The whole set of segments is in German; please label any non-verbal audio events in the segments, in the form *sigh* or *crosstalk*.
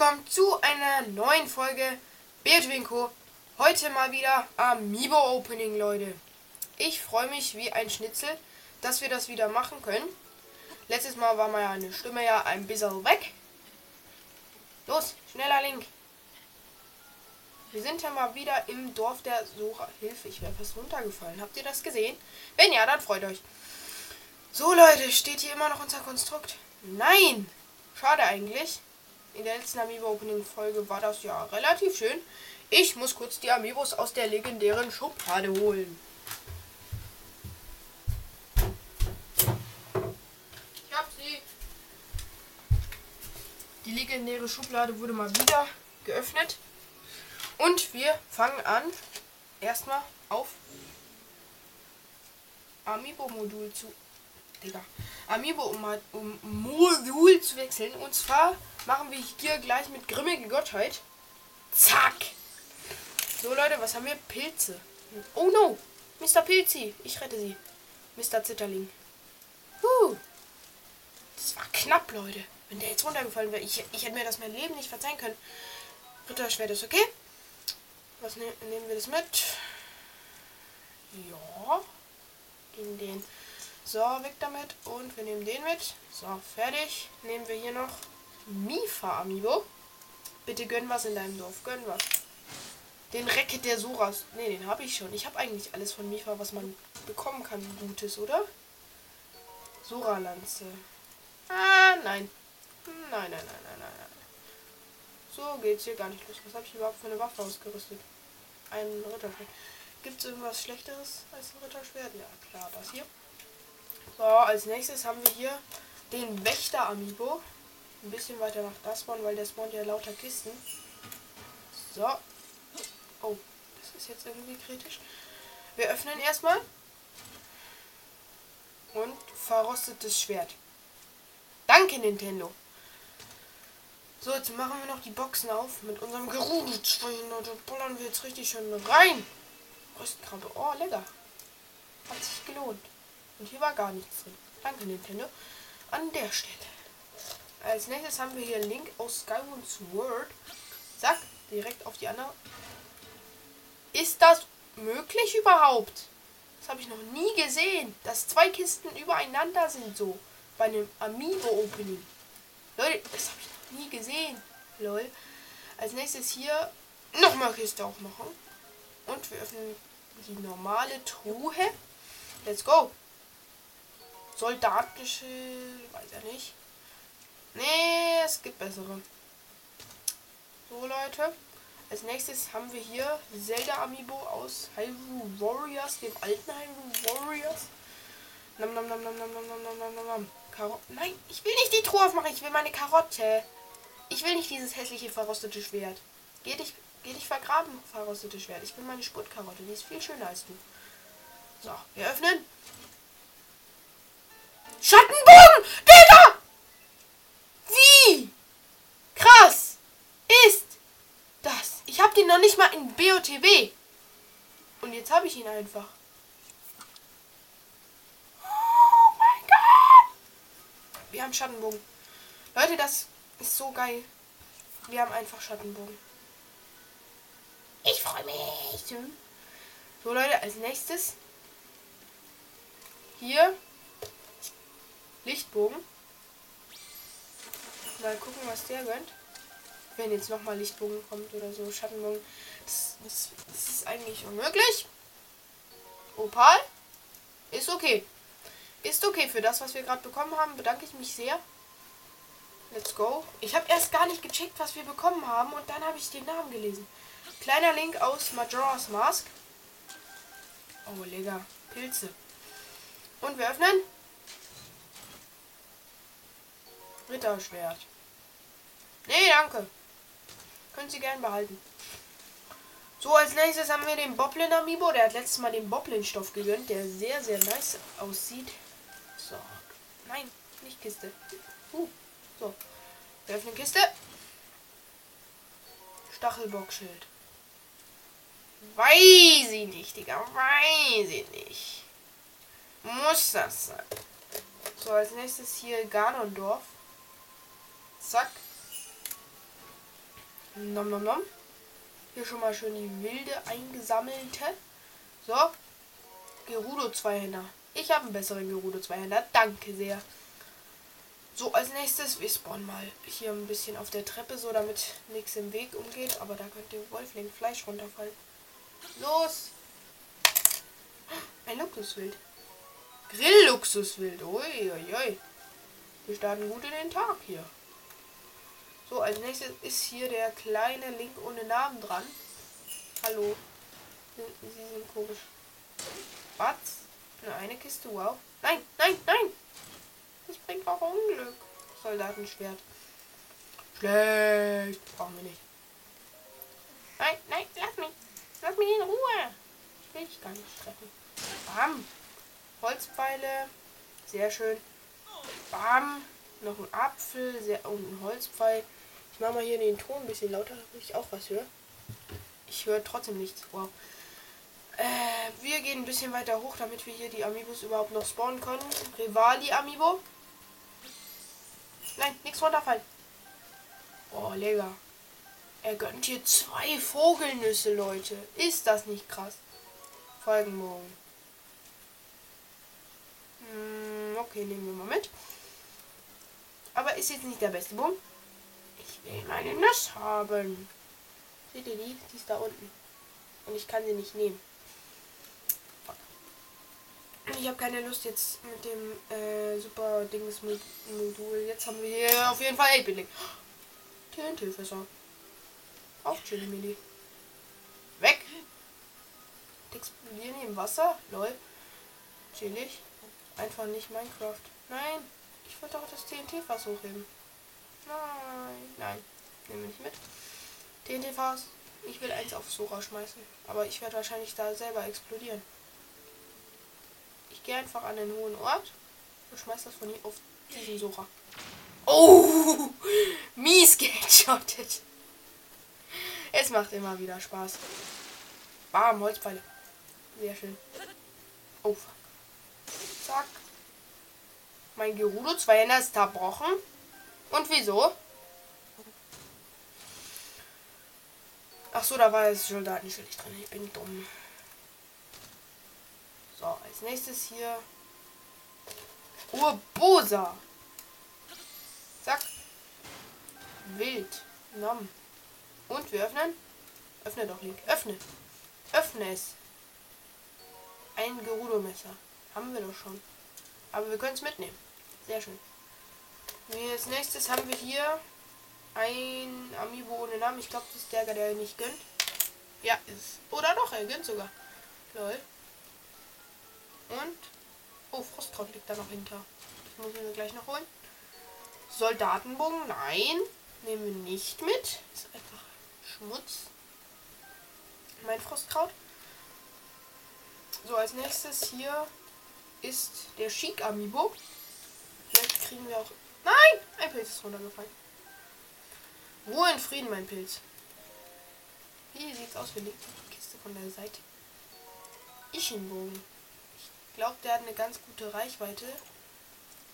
willkommen zu einer neuen Folge Beardwinko. Heute mal wieder Amiibo Opening, Leute. Ich freue mich wie ein Schnitzel, dass wir das wieder machen können. Letztes Mal war meine Stimme ja ein bisschen weg. Los, schneller Link. Wir sind ja mal wieder im Dorf der Sucher. Hilfe, ich wäre fast runtergefallen. Habt ihr das gesehen? Wenn ja, dann freut euch. So, Leute, steht hier immer noch unser Konstrukt? Nein! Schade eigentlich. In der letzten Amiibo-Opening-Folge war das ja relativ schön. Ich muss kurz die Amiibos aus der legendären Schublade holen. Ich hab sie. Die legendäre Schublade wurde mal wieder geöffnet. Und wir fangen an, erstmal auf Amiibo-Modul zu. Digga. Amiibo um, um Modul zu wechseln. Und zwar machen wir hier gleich mit grimmige Gottheit. Zack. So Leute, was haben wir? Pilze. Oh no. Mr. Pilzi. Ich rette sie. Mr. Zitterling. Uh. Das war knapp, Leute. Wenn der jetzt runtergefallen wäre, ich, ich hätte mir das mein Leben nicht verzeihen können. Ritterschwert ist okay. Was ne nehmen wir das mit? Ja. In den. So, weg damit. Und wir nehmen den mit. So, fertig. Nehmen wir hier noch Mifa Amiibo. Bitte gönn was in deinem Dorf. Gönn was. Den Racket der Soras. Ne, den habe ich schon. Ich habe eigentlich alles von Mifa, was man bekommen kann. Gutes, oder? Sora-Lanze. Ah, nein. Nein, nein, nein, nein, nein. So geht's hier gar nicht los. Was habe ich überhaupt für eine Waffe ausgerüstet? Ein Ritterschwert. Gibt es irgendwas Schlechteres als ein Ritterschwert? Ja, klar, das hier. So, als nächstes haben wir hier den Wächter Amiibo. Ein bisschen weiter nach das Spawn, weil der spawnt ja lauter Kisten. So. Oh, das ist jetzt irgendwie kritisch. Wir öffnen erstmal. Und verrostetes Schwert. Danke, Nintendo. So, jetzt machen wir noch die Boxen auf mit unserem Gerudo-200. Da bollern wir jetzt richtig schön rein. Röstkrabbe. Oh, lecker. Hat sich gelohnt. Und hier war gar nichts drin. Danke, Nintendo. An der Stelle. Als nächstes haben wir hier Link aus Skyward Sword. Zack, direkt auf die andere. Ist das möglich überhaupt? Das habe ich noch nie gesehen, dass zwei Kisten übereinander sind so. Bei einem Amiibo-Opening. Leute, das habe ich noch nie gesehen. Lol. Als nächstes hier nochmal Kiste aufmachen. Und wir öffnen die normale Truhe. Let's go. Soldatische, weiß er nicht. Nee, es gibt bessere. So, Leute. Als nächstes haben wir hier Zelda Amiibo aus Hyrule Warriors, dem alten Hyrule Warriors. Nam, nam, nam, nam, nam, nam, nam, nam, nam, nam. Karo Nein, ich will nicht die Truhe aufmachen, ich will meine Karotte. Ich will nicht dieses hässliche verrostete Schwert. Geh dich, geh dich vergraben, verrostete Schwert. Ich will meine Sputtkarotte, die ist viel schöner als du. So, wir öffnen. Schattenbogen! Digga! Wie? Krass! Ist das. Ich habe den noch nicht mal in BOTW. Und jetzt habe ich ihn einfach. Oh mein Gott! Wir haben Schattenbogen. Leute, das ist so geil. Wir haben einfach Schattenbogen. Ich freue mich. So Leute, als nächstes hier Lichtbogen. Mal gucken, was der gönnt. Wenn jetzt nochmal Lichtbogen kommt oder so, Schattenbogen. Das, das, das ist eigentlich unmöglich. Opal. Ist okay. Ist okay für das, was wir gerade bekommen haben. Bedanke ich mich sehr. Let's go. Ich habe erst gar nicht gecheckt, was wir bekommen haben. Und dann habe ich den Namen gelesen. Kleiner Link aus Majora's Mask. Oh, lecker. Pilze. Und wir öffnen. Ritterschwert. Nee, danke. Können Sie gern behalten. So, als nächstes haben wir den Boblin Amiibo. Der hat letztes Mal den Boblin-Stoff gegönnt, der sehr, sehr nice aussieht. So. Nein, nicht Kiste. Uh. So. Wir öffnen Kiste. Stachelbockschild. Weiß ich nicht, Digga. Weiß ich nicht. Muss das sein? So, als nächstes hier Ganondorf. Zack. Nom nom nom. Hier schon mal schön die wilde eingesammelte. So. Gerudo Zweihänder. Ich habe einen besseren Gerudo Zweihänder. Danke sehr. So, als nächstes, wir spawnen mal hier ein bisschen auf der Treppe, so damit nichts im Weg umgeht. Aber da könnte Wolfling Fleisch runterfallen. Los! Ein Luxuswild. Grillluxuswild. Uiuiui. Wir starten gut in den Tag hier. So, als nächstes ist hier der kleine Link ohne Namen dran. Hallo. Sie sind komisch. Was? Nur eine Kiste, wow. Nein, nein, nein! Das bringt auch Unglück. Soldatenschwert. Schlecht. Brauchen wir nicht. Nein, nein, lass mich. Lass mich in Ruhe. Ich will dich gar nicht treffen. Bam. Holzpfeile. Sehr schön. Bam. Noch ein Apfel. Sehr, und ein Holzpfeil. Ich mache mal hier den Ton ein bisschen lauter, damit ich auch was höre. Ich höre trotzdem nichts. Wow. Äh, wir gehen ein bisschen weiter hoch, damit wir hier die Amiibos überhaupt noch spawnen können. Rivali Amiibo. Nein, nichts runterfallen. Oh, lecker. Er gönnt hier zwei Vogelnüsse, Leute. Ist das nicht krass? Folgenbogen. Hm, okay, nehmen wir mal mit. Aber ist jetzt nicht der beste Boom. Ich will meine Nuss haben. Seht ihr die? Die ist da unten. Und ich kann sie nicht nehmen. Ich habe keine Lust jetzt mit dem äh, super Dings Modul. Jetzt haben wir hier auf jeden Fall 8 Link. TNT-Fässer. Auch Chili Mini. Weg! Explodieren im Wasser? Lol. Chillig. Einfach nicht Minecraft. Nein, ich wollte auch das TNT-Fass hochheben. Nein, nein. Nehmen wir nicht mit. TNT-Fass. Ich will eins auf Sora schmeißen. Aber ich werde wahrscheinlich da selber explodieren. Ich gehe einfach an den hohen Ort und schmeiß das von hier auf diesen Sora. Oh! *laughs* Mies geheadshottet. Es macht immer wieder Spaß. Bam, Holzpfeile. Sehr schön. Oh, fuck. Zack. Mein Gerudo 2 ist zerbrochen. Und wieso? Ach so, da war das Soldatenschild drin. Ich bin dumm. So, als nächstes hier Urbosa. Zack. Wild. Nom. Und wir öffnen. Öffne doch, Link. Öffne. Öffne es. Ein Gerudo-Messer. Haben wir doch schon. Aber wir können es mitnehmen. Sehr schön. Als nächstes haben wir hier ein Amiibo ohne Namen. Ich glaube, das ist der, der nicht gönnt. Ja, ist. Oder doch, er gönnt sogar. Lol. Und. Oh, Frostkraut liegt da noch hinter. Das muss ich mir gleich noch holen. Soldatenbogen, nein. Nehmen wir nicht mit. Ist einfach Schmutz. Mein Frostkraut. So, als nächstes hier ist der Chic Amiibo. Kriegen wir auch. Nein! Ein Pilz ist runtergefallen. Ruhe in Frieden, mein Pilz. Wie sieht's aus? Wir legen die Kiste von der Seite. Ichenbogen. Ich glaube, der hat eine ganz gute Reichweite.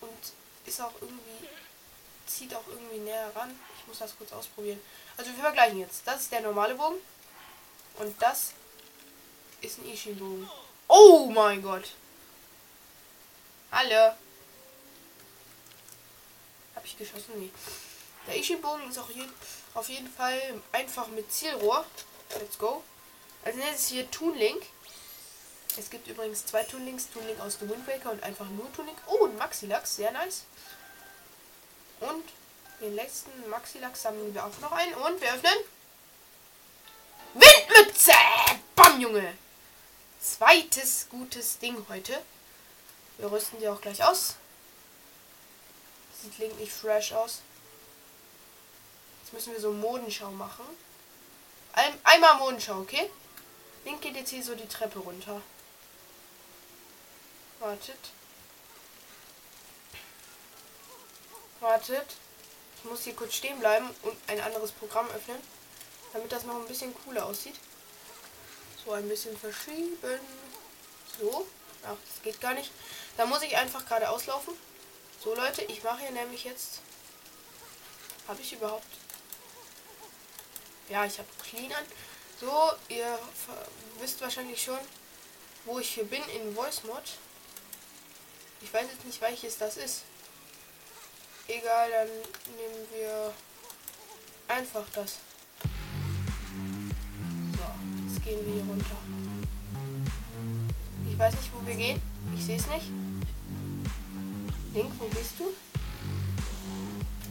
Und ist auch irgendwie. Zieht auch irgendwie näher ran. Ich muss das kurz ausprobieren. Also wir vergleichen jetzt. Das ist der normale Bogen. Und das ist ein Ishin-Bogen. Oh mein Gott. Hallo. Habe ich geschossen? Nee. Der Ishin-Bogen ist auch je auf jeden Fall einfach mit Zielrohr. Let's go. Als nächstes hier Toon Link. Es gibt übrigens zwei Toon Links. Toon Link aus The Wind Waker und einfach nur Toon Link. Oh, ein Maxilax. Sehr nice. Und den letzten Maxilax sammeln wir auch noch ein. Und wir öffnen. Windmütze! Bam, Junge! Zweites gutes Ding heute. Wir rüsten die auch gleich aus. Sieht Link nicht fresh aus. Jetzt müssen wir so Modenschau machen. Ein, einmal Modenschau, okay? Link geht jetzt hier so die Treppe runter. Wartet. Wartet. Ich muss hier kurz stehen bleiben und ein anderes Programm öffnen, damit das noch ein bisschen cooler aussieht. So ein bisschen verschieben. So. Ach, das geht gar nicht. Da muss ich einfach gerade auslaufen. So Leute, ich mache hier nämlich jetzt. Habe ich überhaupt. Ja, ich habe clean an. So, ihr wisst wahrscheinlich schon, wo ich hier bin in Voice Mod. Ich weiß jetzt nicht, welches das ist. Egal, dann nehmen wir einfach das. So, jetzt gehen wir hier runter. Ich weiß nicht, wo wir gehen. Ich sehe es nicht. Link, wo bist du?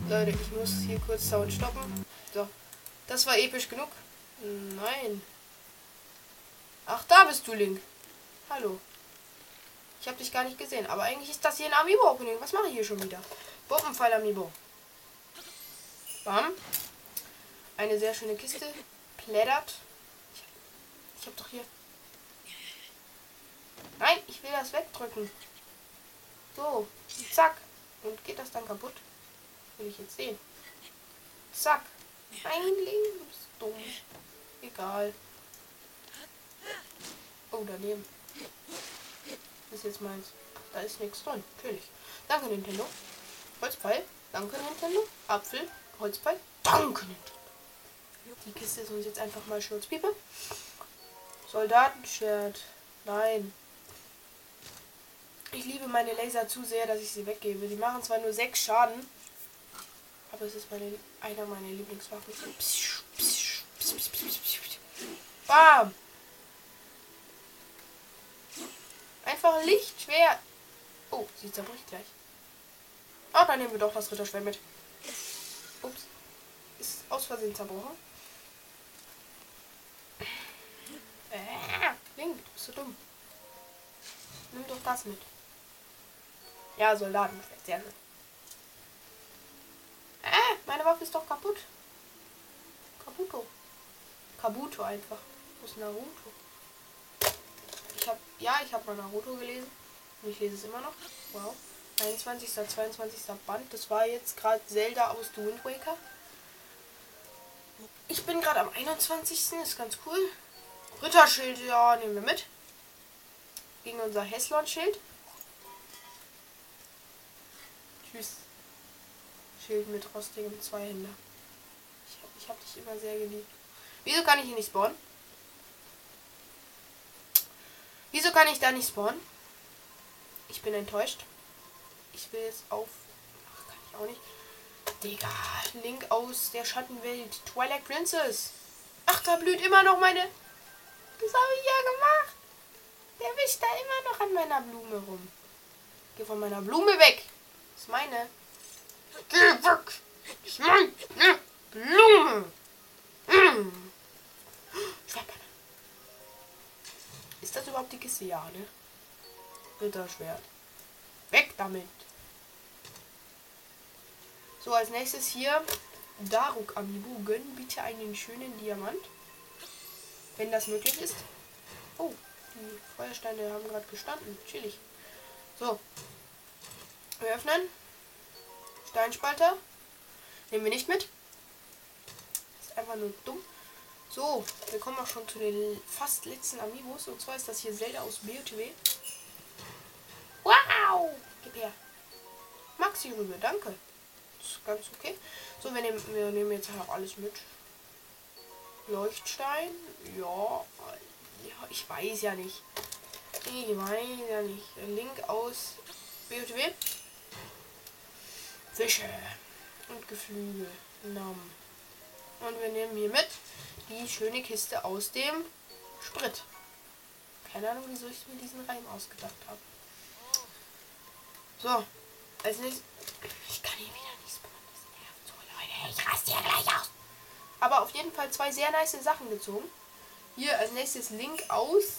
Leute, ich muss hier kurz Sound stoppen. So, das war episch genug. Nein. Ach, da bist du, Link. Hallo. Ich habe dich gar nicht gesehen. Aber eigentlich ist das hier ein Amiibo-Opening. Was mache ich hier schon wieder? Bombenpfeil Amiibo. Bam. Eine sehr schöne Kiste. Plättert. Ich, ich habe doch hier... Nein, ich will das wegdrücken. So. Zack. Und geht das dann kaputt? Will ich jetzt sehen. Zack. Nein, Link, du bist dumm. Egal. Oh, daneben. Das ist jetzt meins. Da ist nichts drin. Natürlich. Danke, Nintendo. Holzpfeil. Danke, Nintendo. Apfel. Holzpfeil. Danke, Nintendo. Die Kiste ist uns jetzt einfach mal Schutzpiepe. Soldatenschwert. Nein. Ich liebe meine Laser zu sehr, dass ich sie weggebe. Die machen zwar nur sechs Schaden, aber es ist meine, einer meiner Lieblingswaffen. Bam! Einfach Lichtschwert. Oh, sie zerbricht gleich. Ah, dann nehmen wir doch das Ritterschwert mit. Ups. Ist aus Versehen zerbrochen. Äh, Link, du bist so dumm. Nimm doch das mit. Ja, sehr gut. Äh, meine Waffe ist doch kaputt. Kabuto. Kabuto einfach. Wo ist Naruto? Ich habe, ja, ich habe mal Naruto gelesen. Und ich lese es immer noch. Wow. 21. 22. Band. Das war jetzt gerade Zelda aus The Wind Waker. Ich bin gerade am 21. Ist ganz cool. Ritterschild, ja, nehmen wir mit. Gegen unser Heslon-Schild. Tschüss. Schild mit rostigem Zweihänder. Ich hab, ich hab dich immer sehr geliebt. Wieso kann ich hier nicht spawnen? Wieso kann ich da nicht spawnen? Ich bin enttäuscht. Ich will jetzt auf... Ach, kann ich auch nicht. Digga, Link aus der Schattenwelt. Twilight Princess. Ach, da blüht immer noch meine... Das habe ich ja gemacht. Der wischt da immer noch an meiner Blume rum. Geh von meiner Blume weg. Ist meine. Geh weg. Ist meine Blume. Mm. Ist das überhaupt die Kiste? Ja, ne? Ritterschwert. Weg damit. So, als nächstes hier Daruk Amiibo. Gönn bitte einen schönen Diamant. Wenn das möglich ist. Oh, die Feuersteine haben gerade gestanden. Chillig. So. Wir öffnen. Steinspalter. Nehmen wir nicht mit. Ist einfach nur dumm. So, wir kommen auch schon zu den fast letzten Amiibos. Und zwar ist das hier Zelda aus BOTW. Wow! Gib her. Maxi rüber, danke. ist ganz okay. So, wir nehmen, wir nehmen jetzt auch alles mit. Leuchtstein. Ja, ja, ich weiß ja nicht. Ich weiß ja nicht. Link aus BOTW. Fische und Geflügel. Namen. Und wir nehmen hier mit die schöne Kiste aus dem Sprit. Keine Ahnung, wieso ich mir diesen Reim ausgedacht habe. So, als nächstes. Ich kann hier wieder nicht spawnen. Das nervt so, Leute. Ich raste hier gleich aus. Aber auf jeden Fall zwei sehr nice Sachen gezogen. Hier als nächstes Link aus.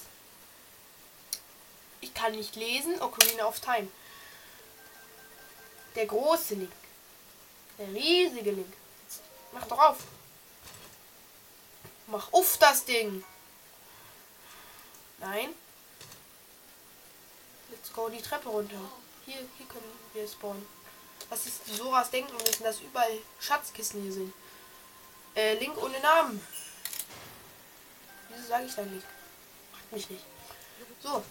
Ich kann nicht lesen. Ocarina of Time. Der große Link. Der riesige Link. Mach doch auf. Mach auf das Ding. Nein. Let's go die Treppe runter. Hier, hier können wir spawnen. Was ist sowas denken müssen, dass überall Schatzkissen hier sind. Äh, Link ohne Namen. Wieso sage ich da nicht? Macht mich nicht. So.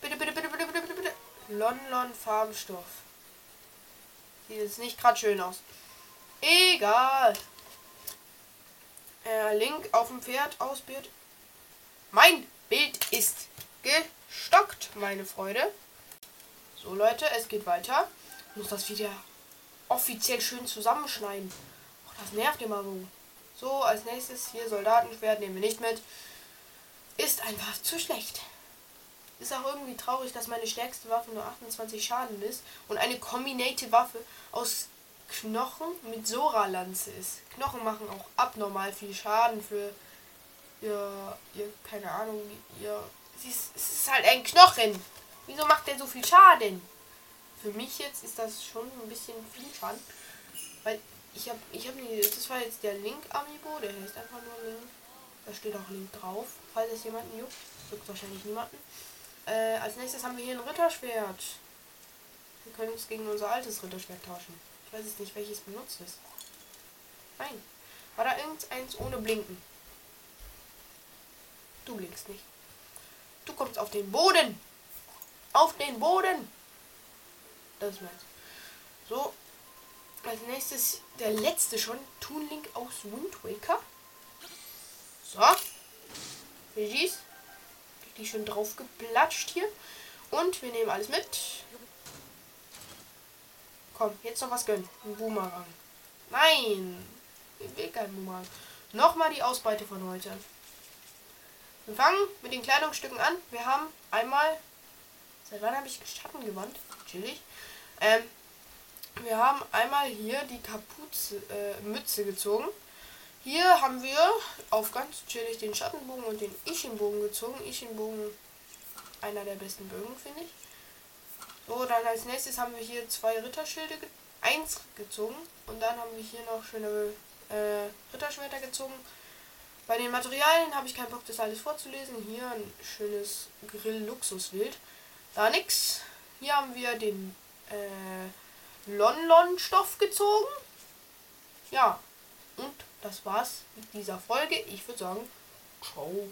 Bitte, bitte, bitte, bitte, bitte, bitte, bitte. Lon Farbstoff. Sieht jetzt nicht gerade schön aus. Egal. Äh, Link auf dem Pferd ausbiert. Mein Bild ist gestockt, meine Freude. So, Leute, es geht weiter. Ich muss das wieder offiziell schön zusammenschneiden. Och, das nervt immer so. So, als nächstes hier Soldatenschwert nehmen wir nicht mit. Ist einfach zu schlecht. Ist auch irgendwie traurig, dass meine stärkste Waffe nur 28 Schaden ist und eine kombinierte Waffe aus Knochen mit Sora-Lanze ist. Knochen machen auch abnormal viel Schaden für ihr, ihr keine Ahnung, ihr. Es ist, es ist halt ein Knochen. Wieso macht der so viel Schaden? Für mich jetzt ist das schon ein bisschen viel Schaden. Weil ich habe, ich habe das war jetzt der Link Amiibo, der heißt einfach nur Link. Da steht auch Link drauf, falls es jemanden juckt. Juckt wahrscheinlich niemanden. Äh, als nächstes haben wir hier ein Ritterschwert. Wir können es gegen unser altes Ritterschwert tauschen. Ich weiß jetzt nicht, welches benutzt ist. Nein. War da irgendeins ohne Blinken? Du blinkst nicht. Du kommst auf den Boden. Auf den Boden. Das ist meins. So. Als nächstes der letzte schon. Toon Link aus Wind Waker. So. Regis die schon drauf geplatscht hier. Und wir nehmen alles mit. Komm, jetzt noch was gönnen. Ein Boomerang. Nein. Ich will kein Boomerang. Nochmal die Ausbeute von heute. Wir fangen mit den Kleidungsstücken an. Wir haben einmal. Seit wann habe ich Schatten gewandt? Chillig. Ähm, wir haben einmal hier die Kapuze, äh, Mütze gezogen. Hier haben wir auf ganz chillig den Schattenbogen und den Ichenbogen gezogen. Ichenbogen einer der besten Bögen, finde ich. So, dann als nächstes haben wir hier zwei Ritterschilde, ge eins gezogen. Und dann haben wir hier noch schöne äh, Ritterschwerter gezogen. Bei den Materialien habe ich keinen Bock, das alles vorzulesen. Hier ein schönes Grill-Luxuswild. Da nix. Hier haben wir den äh, Lon-Lon-Stoff gezogen. Ja, und das war's mit dieser Folge. Ich würde sagen, ciao.